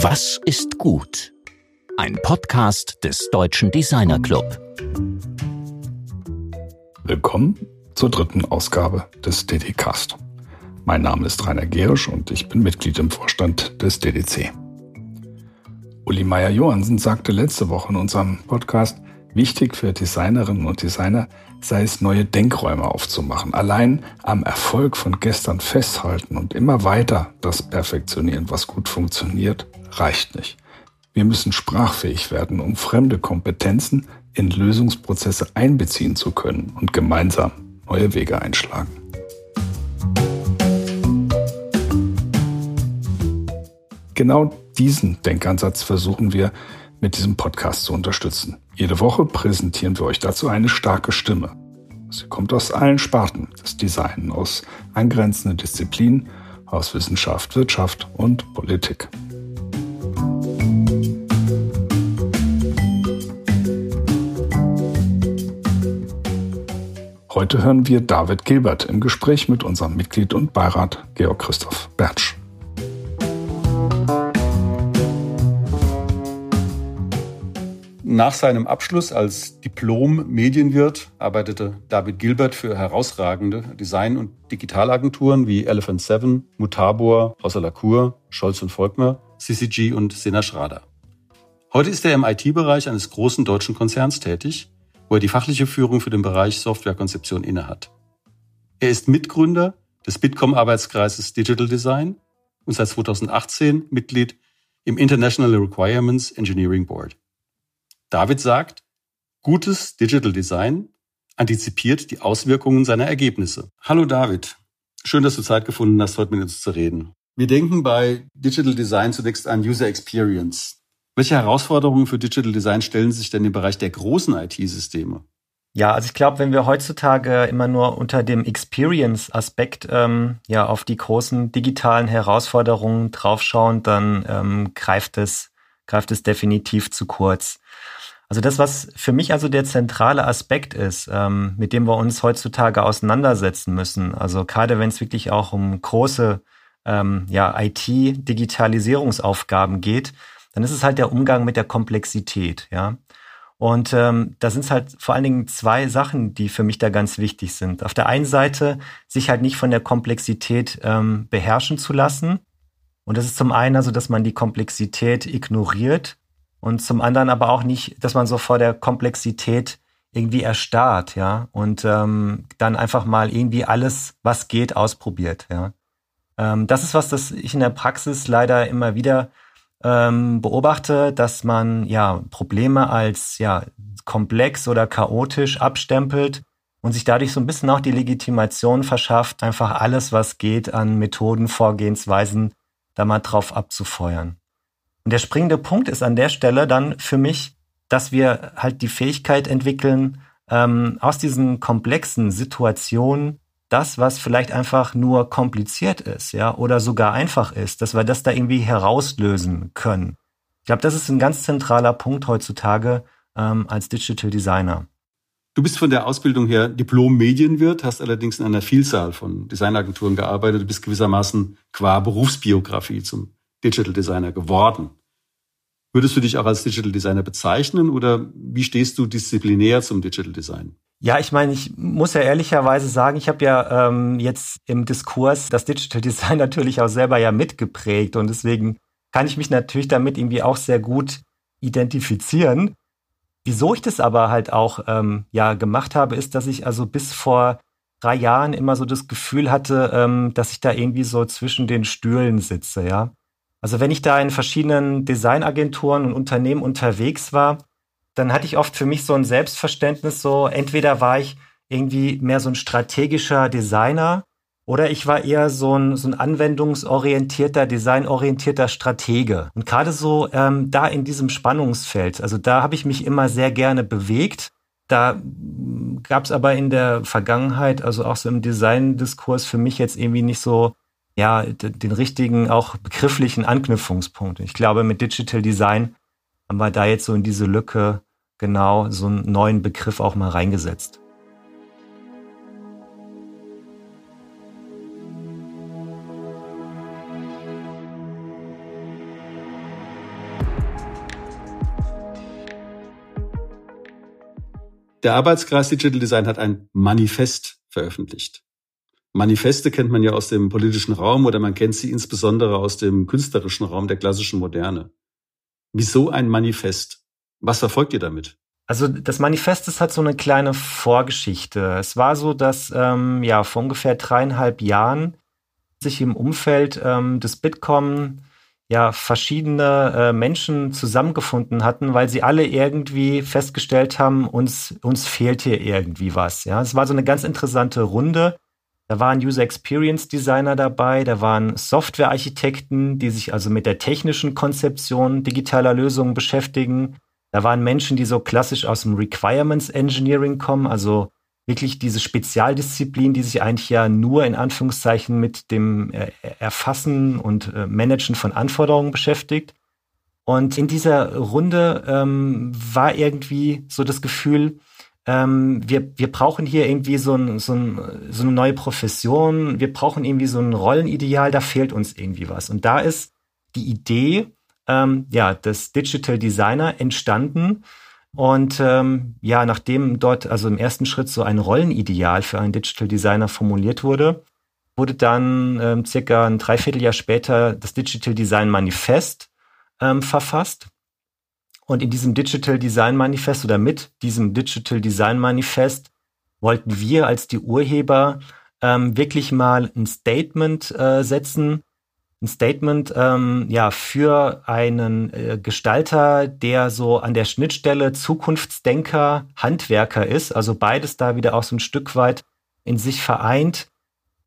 Was ist gut? Ein Podcast des Deutschen Designer Club. Willkommen zur dritten Ausgabe des DDcast. Mein Name ist Rainer Gerisch und ich bin Mitglied im Vorstand des DDC. Uli Meier-Johansen sagte letzte Woche in unserem Podcast, wichtig für Designerinnen und Designer sei es, neue Denkräume aufzumachen. Allein am Erfolg von gestern festhalten und immer weiter das perfektionieren, was gut funktioniert, reicht nicht. Wir müssen sprachfähig werden, um fremde Kompetenzen in Lösungsprozesse einbeziehen zu können und gemeinsam neue Wege einschlagen. Genau diesen Denkansatz versuchen wir mit diesem Podcast zu unterstützen. Jede Woche präsentieren wir euch dazu eine starke Stimme. Sie kommt aus allen Sparten des Design, aus angrenzenden Disziplinen, aus Wissenschaft, Wirtschaft und Politik. Heute hören wir David Gilbert im Gespräch mit unserem Mitglied und Beirat Georg Christoph Bertsch. Nach seinem Abschluss als Diplom-Medienwirt arbeitete David Gilbert für herausragende Design- und Digitalagenturen wie Elephant Seven, Mutabor, Rosa Lacour, Scholz und Volkmer, CCG und Sena Schrader. Heute ist er im IT-Bereich eines großen deutschen Konzerns tätig, wo er die fachliche Führung für den Bereich Softwarekonzeption innehat. Er ist Mitgründer des Bitkom-Arbeitskreises Digital Design und seit 2018 Mitglied im International Requirements Engineering Board. David sagt, gutes Digital Design antizipiert die Auswirkungen seiner Ergebnisse. Hallo David, schön, dass du Zeit gefunden hast, heute mit uns zu reden. Wir denken bei Digital Design zunächst an User Experience. Welche Herausforderungen für Digital Design stellen sich denn im Bereich der großen IT-Systeme? Ja, also ich glaube, wenn wir heutzutage immer nur unter dem Experience-Aspekt ähm, ja auf die großen digitalen Herausforderungen draufschauen, dann ähm, greift es greift es definitiv zu kurz. Also das, was für mich also der zentrale Aspekt ist, ähm, mit dem wir uns heutzutage auseinandersetzen müssen, also gerade wenn es wirklich auch um große ähm, ja, IT-Digitalisierungsaufgaben geht, dann ist es halt der Umgang mit der Komplexität, ja. Und ähm, da sind es halt vor allen Dingen zwei Sachen, die für mich da ganz wichtig sind. Auf der einen Seite, sich halt nicht von der Komplexität ähm, beherrschen zu lassen. Und das ist zum einen also, dass man die Komplexität ignoriert und zum anderen aber auch nicht, dass man so vor der Komplexität irgendwie erstarrt, ja, und ähm, dann einfach mal irgendwie alles, was geht, ausprobiert, ja. Ähm, das ist was, das ich in der Praxis leider immer wieder ähm, beobachte, dass man ja Probleme als ja komplex oder chaotisch abstempelt und sich dadurch so ein bisschen auch die Legitimation verschafft, einfach alles, was geht, an Methoden, Vorgehensweisen da mal drauf abzufeuern. Und der springende Punkt ist an der Stelle dann für mich, dass wir halt die Fähigkeit entwickeln, ähm, aus diesen komplexen Situationen das, was vielleicht einfach nur kompliziert ist, ja, oder sogar einfach ist, dass wir das da irgendwie herauslösen können. Ich glaube, das ist ein ganz zentraler Punkt heutzutage ähm, als Digital Designer. Du bist von der Ausbildung her Diplom-Medienwirt, hast allerdings in einer Vielzahl von Designagenturen gearbeitet. Du bist gewissermaßen qua Berufsbiografie zum Digital Designer geworden. Würdest du dich auch als Digital Designer bezeichnen oder wie stehst du disziplinär zum Digital Design? Ja, ich meine, ich muss ja ehrlicherweise sagen, ich habe ja ähm, jetzt im Diskurs das Digital Design natürlich auch selber ja mitgeprägt und deswegen kann ich mich natürlich damit irgendwie auch sehr gut identifizieren. Wieso ich das aber halt auch ähm, ja gemacht habe, ist, dass ich also bis vor drei Jahren immer so das Gefühl hatte, ähm, dass ich da irgendwie so zwischen den Stühlen sitze, ja. Also wenn ich da in verschiedenen Designagenturen und Unternehmen unterwegs war, dann hatte ich oft für mich so ein Selbstverständnis, so entweder war ich irgendwie mehr so ein strategischer Designer oder ich war eher so ein, so ein anwendungsorientierter, designorientierter Stratege. Und gerade so ähm, da in diesem Spannungsfeld, also da habe ich mich immer sehr gerne bewegt. Da gab es aber in der Vergangenheit, also auch so im Design-Diskurs für mich jetzt irgendwie nicht so ja, den richtigen, auch begrifflichen Anknüpfungspunkt. Ich glaube, mit Digital Design haben wir da jetzt so in diese Lücke genau so einen neuen Begriff auch mal reingesetzt. Der Arbeitskreis Digital Design hat ein Manifest veröffentlicht. Manifeste kennt man ja aus dem politischen Raum oder man kennt sie insbesondere aus dem künstlerischen Raum der klassischen Moderne. Wieso ein Manifest? Was verfolgt ihr damit? Also das Manifest ist halt so eine kleine Vorgeschichte. Es war so, dass ähm, ja vor ungefähr dreieinhalb Jahren sich im Umfeld ähm, des Bitkom ja verschiedene äh, Menschen zusammengefunden hatten, weil sie alle irgendwie festgestellt haben, uns uns fehlt hier irgendwie was. Ja, es war so eine ganz interessante Runde. Da waren User Experience Designer dabei, da waren Softwarearchitekten, die sich also mit der technischen Konzeption digitaler Lösungen beschäftigen. Da waren Menschen, die so klassisch aus dem Requirements Engineering kommen, also wirklich diese Spezialdisziplin, die sich eigentlich ja nur in Anführungszeichen mit dem äh, Erfassen und äh, Managen von Anforderungen beschäftigt. Und in dieser Runde ähm, war irgendwie so das Gefühl, ähm, wir, wir brauchen hier irgendwie so, ein, so, ein, so eine neue Profession, wir brauchen irgendwie so ein Rollenideal, da fehlt uns irgendwie was. Und da ist die Idee, ähm, ja, des Digital Designer entstanden. Und ähm, ja, nachdem dort also im ersten Schritt so ein Rollenideal für einen Digital Designer formuliert wurde, wurde dann ähm, circa ein Dreivierteljahr später das Digital Design Manifest ähm, verfasst. Und in diesem Digital Design Manifest oder mit diesem Digital Design Manifest wollten wir als die Urheber ähm, wirklich mal ein Statement äh, setzen, ein Statement ähm, ja für einen äh, Gestalter, der so an der Schnittstelle Zukunftsdenker, Handwerker ist, also beides da wieder auch so ein Stück weit in sich vereint.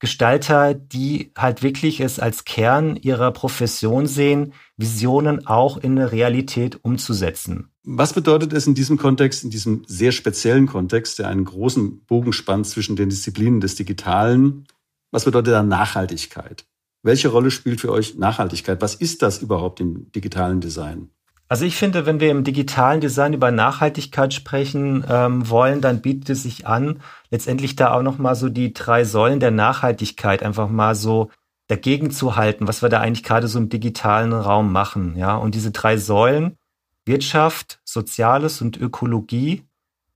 Gestalter, die halt wirklich es als Kern ihrer Profession sehen, Visionen auch in eine Realität umzusetzen. Was bedeutet es in diesem Kontext, in diesem sehr speziellen Kontext, der einen großen Bogen spannt zwischen den Disziplinen des Digitalen? Was bedeutet da Nachhaltigkeit? Welche Rolle spielt für euch Nachhaltigkeit? Was ist das überhaupt im digitalen Design? Also ich finde, wenn wir im digitalen Design über Nachhaltigkeit sprechen ähm, wollen, dann bietet es sich an, letztendlich da auch noch mal so die drei Säulen der Nachhaltigkeit einfach mal so dagegen zu halten, was wir da eigentlich gerade so im digitalen Raum machen. Ja, und diese drei Säulen Wirtschaft, Soziales und Ökologie,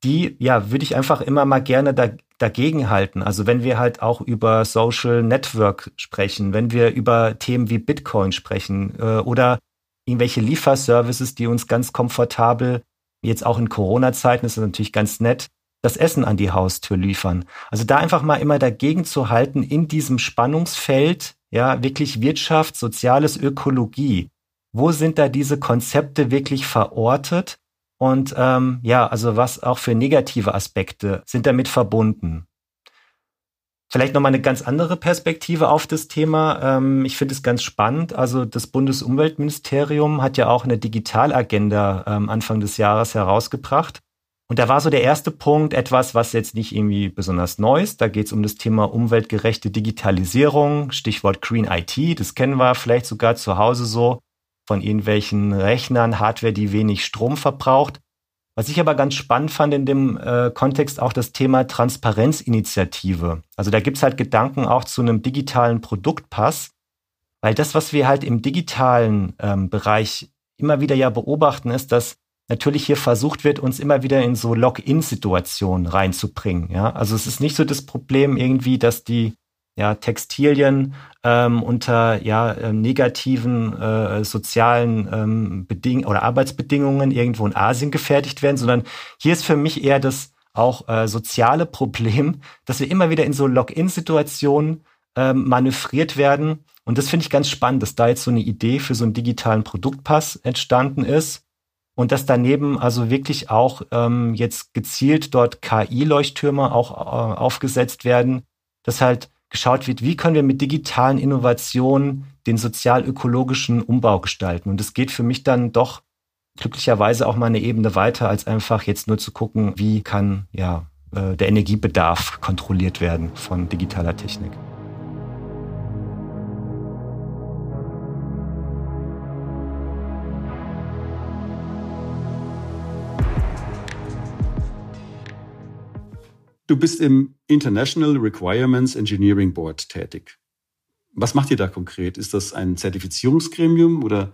die ja würde ich einfach immer mal gerne da, dagegen halten. Also wenn wir halt auch über Social Network sprechen, wenn wir über Themen wie Bitcoin sprechen äh, oder irgendwelche Lieferservices, die uns ganz komfortabel, jetzt auch in Corona-Zeiten ist das natürlich ganz nett, das Essen an die Haustür liefern. Also da einfach mal immer dagegen zu halten in diesem Spannungsfeld, ja, wirklich Wirtschaft, Soziales, Ökologie. Wo sind da diese Konzepte wirklich verortet? Und ähm, ja, also was auch für negative Aspekte sind damit verbunden. Vielleicht nochmal eine ganz andere Perspektive auf das Thema. Ähm, ich finde es ganz spannend. Also das Bundesumweltministerium hat ja auch eine Digitalagenda ähm, Anfang des Jahres herausgebracht. Und da war so der erste Punkt etwas, was jetzt nicht irgendwie besonders neu ist. Da geht es um das Thema umweltgerechte Digitalisierung, Stichwort Green IT. Das kennen wir vielleicht sogar zu Hause so von irgendwelchen Rechnern, Hardware, die wenig Strom verbraucht. Was ich aber ganz spannend fand in dem äh, Kontext auch das Thema Transparenzinitiative. Also da gibt's halt Gedanken auch zu einem digitalen Produktpass, weil das, was wir halt im digitalen ähm, Bereich immer wieder ja beobachten, ist, dass natürlich hier versucht wird, uns immer wieder in so Login-Situationen reinzubringen. Ja, also es ist nicht so das Problem irgendwie, dass die ja, Textilien ähm, unter ja, äh, negativen äh, sozialen ähm, Beding oder Arbeitsbedingungen irgendwo in Asien gefertigt werden, sondern hier ist für mich eher das auch äh, soziale Problem, dass wir immer wieder in so Login-Situationen ähm, manövriert werden. Und das finde ich ganz spannend, dass da jetzt so eine Idee für so einen digitalen Produktpass entstanden ist. Und dass daneben also wirklich auch ähm, jetzt gezielt dort KI-Leuchttürme auch äh, aufgesetzt werden, dass halt geschaut wird, wie können wir mit digitalen Innovationen den sozial-ökologischen Umbau gestalten. Und es geht für mich dann doch glücklicherweise auch mal eine Ebene weiter, als einfach jetzt nur zu gucken, wie kann ja äh, der Energiebedarf kontrolliert werden von digitaler Technik. Du bist im International Requirements Engineering Board tätig. Was macht ihr da konkret? Ist das ein Zertifizierungsgremium oder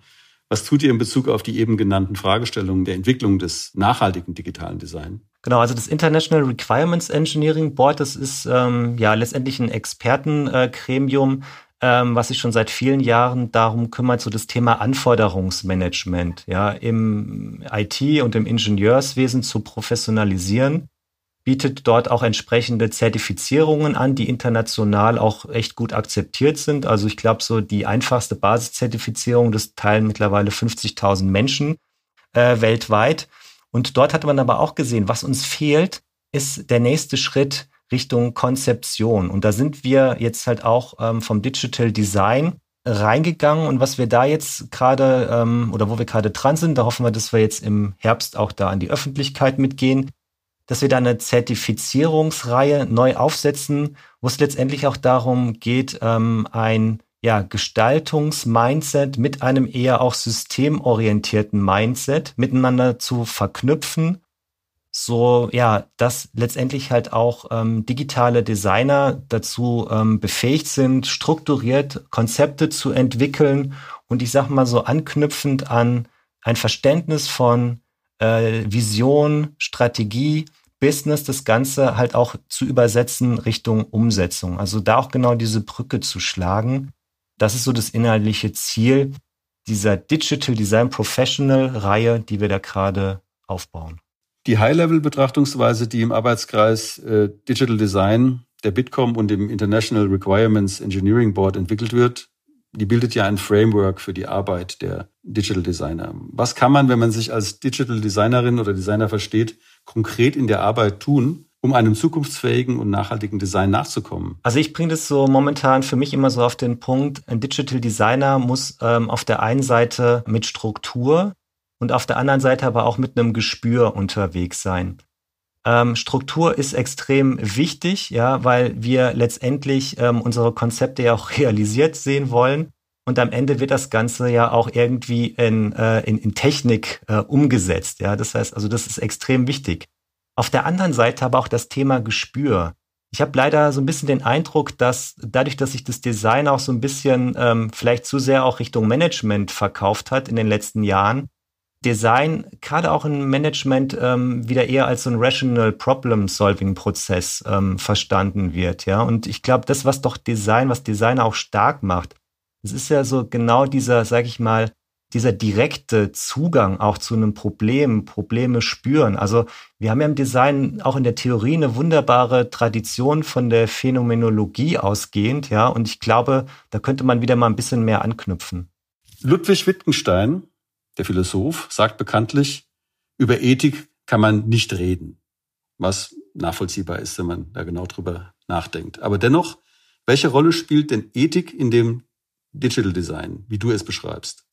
Was tut ihr in Bezug auf die eben genannten Fragestellungen der Entwicklung des nachhaltigen digitalen Design? Genau, also das International Requirements Engineering Board, das ist ähm, ja letztendlich ein Expertengremium, äh, ähm, was sich schon seit vielen Jahren darum kümmert, so das Thema Anforderungsmanagement ja im IT und im Ingenieurswesen zu professionalisieren bietet dort auch entsprechende Zertifizierungen an, die international auch echt gut akzeptiert sind. Also ich glaube, so die einfachste Basiszertifizierung, das teilen mittlerweile 50.000 Menschen äh, weltweit. Und dort hat man aber auch gesehen, was uns fehlt, ist der nächste Schritt Richtung Konzeption. Und da sind wir jetzt halt auch ähm, vom Digital Design reingegangen und was wir da jetzt gerade ähm, oder wo wir gerade dran sind, da hoffen wir, dass wir jetzt im Herbst auch da an die Öffentlichkeit mitgehen, dass wir da eine Zertifizierungsreihe neu aufsetzen, wo es letztendlich auch darum geht, ähm, ein ja, Gestaltungsmindset mit einem eher auch systemorientierten Mindset miteinander zu verknüpfen, so ja, dass letztendlich halt auch ähm, digitale Designer dazu ähm, befähigt sind, strukturiert Konzepte zu entwickeln und ich sag mal so anknüpfend an ein Verständnis von äh, Vision, Strategie, Business, das Ganze halt auch zu übersetzen Richtung Umsetzung. Also da auch genau diese Brücke zu schlagen. Das ist so das inhaltliche Ziel dieser Digital Design Professional Reihe, die wir da gerade aufbauen. Die High-Level-Betrachtungsweise, die im Arbeitskreis äh, Digital Design der Bitkom und dem International Requirements Engineering Board entwickelt wird, die bildet ja ein Framework für die Arbeit der Digital Designer. Was kann man, wenn man sich als Digital Designerin oder Designer versteht, konkret in der Arbeit tun, um einem zukunftsfähigen und nachhaltigen Design nachzukommen? Also ich bringe das so momentan für mich immer so auf den Punkt, ein Digital Designer muss ähm, auf der einen Seite mit Struktur und auf der anderen Seite aber auch mit einem Gespür unterwegs sein. Ähm, Struktur ist extrem wichtig, ja, weil wir letztendlich ähm, unsere Konzepte ja auch realisiert sehen wollen. Und am Ende wird das Ganze ja auch irgendwie in, äh, in, in Technik äh, umgesetzt. Ja, das heißt, also das ist extrem wichtig. Auf der anderen Seite aber auch das Thema Gespür. Ich habe leider so ein bisschen den Eindruck, dass dadurch, dass sich das Design auch so ein bisschen ähm, vielleicht zu sehr auch Richtung Management verkauft hat in den letzten Jahren, Design gerade auch im Management ähm, wieder eher als so ein Rational Problem Solving Prozess ähm, verstanden wird, ja. Und ich glaube, das, was doch Design, was Design auch stark macht, es ist ja so genau dieser, sag ich mal, dieser direkte Zugang auch zu einem Problem, Probleme spüren. Also wir haben ja im Design auch in der Theorie eine wunderbare Tradition von der Phänomenologie ausgehend, ja. Und ich glaube, da könnte man wieder mal ein bisschen mehr anknüpfen. Ludwig Wittgenstein der Philosoph, sagt bekanntlich, über Ethik kann man nicht reden, was nachvollziehbar ist, wenn man da genau drüber nachdenkt. Aber dennoch, welche Rolle spielt denn Ethik in dem Digital Design, wie du es beschreibst?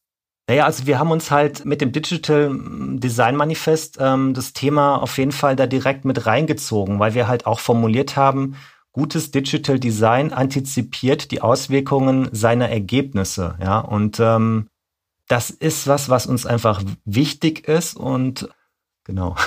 Naja, also wir haben uns halt mit dem Digital Design Manifest ähm, das Thema auf jeden Fall da direkt mit reingezogen, weil wir halt auch formuliert haben, gutes Digital Design antizipiert die Auswirkungen seiner Ergebnisse. Ja, und ähm, das ist was, was uns einfach wichtig ist und genau.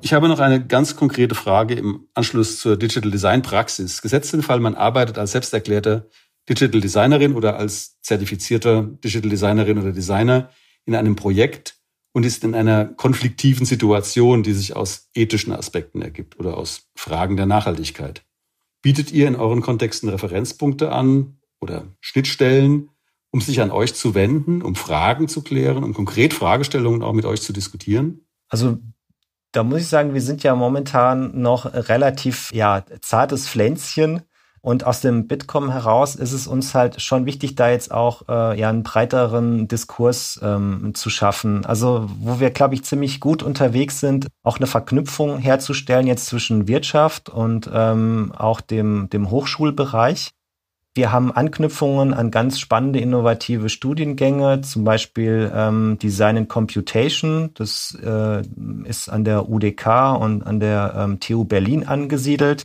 Ich habe noch eine ganz konkrete Frage im Anschluss zur Digital Design Praxis. Gesetzt den Fall, man arbeitet als selbsterklärter Digital Designerin oder als zertifizierter Digital Designerin oder Designer in einem Projekt, und ist in einer konfliktiven Situation, die sich aus ethischen Aspekten ergibt oder aus Fragen der Nachhaltigkeit. Bietet ihr in euren Kontexten Referenzpunkte an oder Schnittstellen, um sich an euch zu wenden, um Fragen zu klären, um konkret Fragestellungen auch mit euch zu diskutieren? Also da muss ich sagen, wir sind ja momentan noch relativ ja zartes Pflänzchen und aus dem Bitkom heraus ist es uns halt schon wichtig, da jetzt auch äh, ja einen breiteren Diskurs ähm, zu schaffen. Also wo wir, glaube ich, ziemlich gut unterwegs sind, auch eine Verknüpfung herzustellen jetzt zwischen Wirtschaft und ähm, auch dem, dem Hochschulbereich. Wir haben Anknüpfungen an ganz spannende, innovative Studiengänge, zum Beispiel ähm, Design and Computation. Das äh, ist an der UDK und an der ähm, TU Berlin angesiedelt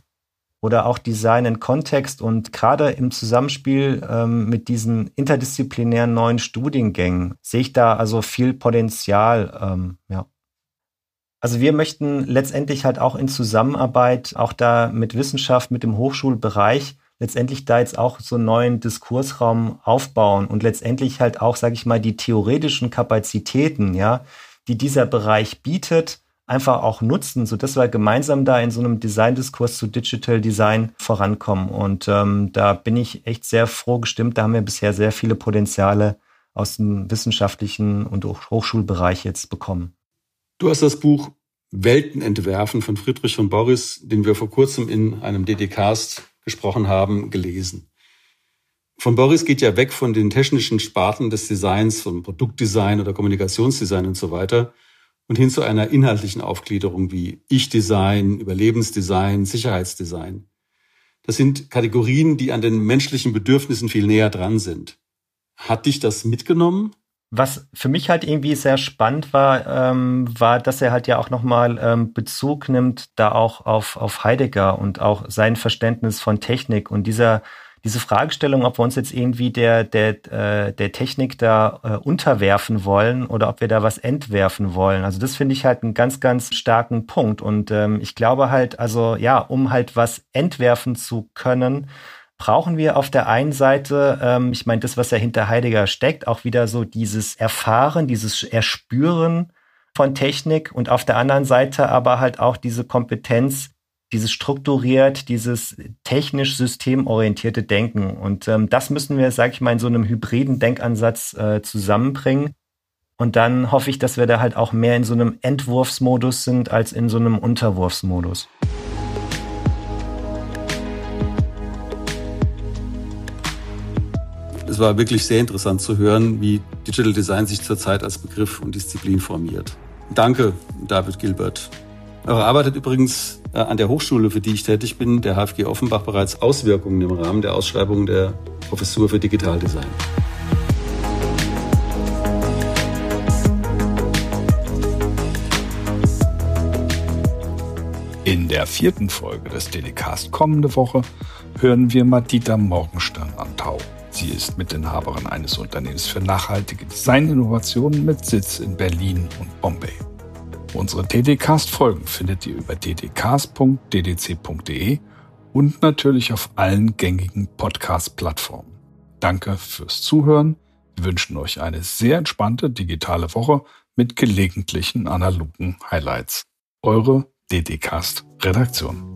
oder auch Design in Kontext und gerade im Zusammenspiel ähm, mit diesen interdisziplinären neuen Studiengängen sehe ich da also viel Potenzial. Ähm, ja. Also wir möchten letztendlich halt auch in Zusammenarbeit, auch da mit Wissenschaft, mit dem Hochschulbereich, letztendlich da jetzt auch so einen neuen Diskursraum aufbauen und letztendlich halt auch, sage ich mal, die theoretischen Kapazitäten, ja, die dieser Bereich bietet, einfach auch nutzen, so dass wir gemeinsam da in so einem Design-Diskurs zu Digital Design vorankommen. Und ähm, da bin ich echt sehr froh gestimmt. Da haben wir bisher sehr viele Potenziale aus dem wissenschaftlichen und Hochschulbereich jetzt bekommen. Du hast das Buch Welten entwerfen von Friedrich von Boris, den wir vor kurzem in einem DDcast gesprochen haben, gelesen. Von Boris geht ja weg von den technischen Sparten des Designs, von Produktdesign oder Kommunikationsdesign und so weiter und hin zu einer inhaltlichen Aufgliederung wie Ich-Design, Überlebensdesign, Sicherheitsdesign. Das sind Kategorien, die an den menschlichen Bedürfnissen viel näher dran sind. Hat dich das mitgenommen? Was für mich halt irgendwie sehr spannend war, ähm, war, dass er halt ja auch nochmal ähm, Bezug nimmt, da auch auf, auf Heidegger und auch sein Verständnis von Technik und dieser diese Fragestellung, ob wir uns jetzt irgendwie der, der, äh, der Technik da äh, unterwerfen wollen oder ob wir da was entwerfen wollen. Also das finde ich halt einen ganz, ganz starken Punkt. Und ähm, ich glaube halt, also ja, um halt was entwerfen zu können, brauchen wir auf der einen Seite, ähm, ich meine, das, was ja hinter Heidegger steckt, auch wieder so dieses Erfahren, dieses Erspüren von Technik und auf der anderen Seite aber halt auch diese Kompetenz, dieses strukturiert, dieses technisch systemorientierte Denken. Und ähm, das müssen wir, sage ich mal, in so einem hybriden Denkansatz äh, zusammenbringen. Und dann hoffe ich, dass wir da halt auch mehr in so einem Entwurfsmodus sind als in so einem Unterwurfsmodus. Es war wirklich sehr interessant zu hören, wie Digital Design sich zurzeit als Begriff und Disziplin formiert. Danke, David Gilbert. Eure Arbeit hat übrigens äh, an der Hochschule, für die ich tätig bin, der HFG Offenbach, bereits Auswirkungen im Rahmen der Ausschreibung der Professur für Digitaldesign. In der vierten Folge des Delicast kommende Woche hören wir Madita Morgenstern an Tau. Sie ist Mitinhaberin eines Unternehmens für nachhaltige Designinnovationen mit Sitz in Berlin und Bombay. Unsere DDcast-Folgen findet ihr über ddcast.ddc.de und natürlich auf allen gängigen Podcast-Plattformen. Danke fürs Zuhören. Wir wünschen euch eine sehr entspannte digitale Woche mit gelegentlichen analogen Highlights. Eure DDcast Redaktion.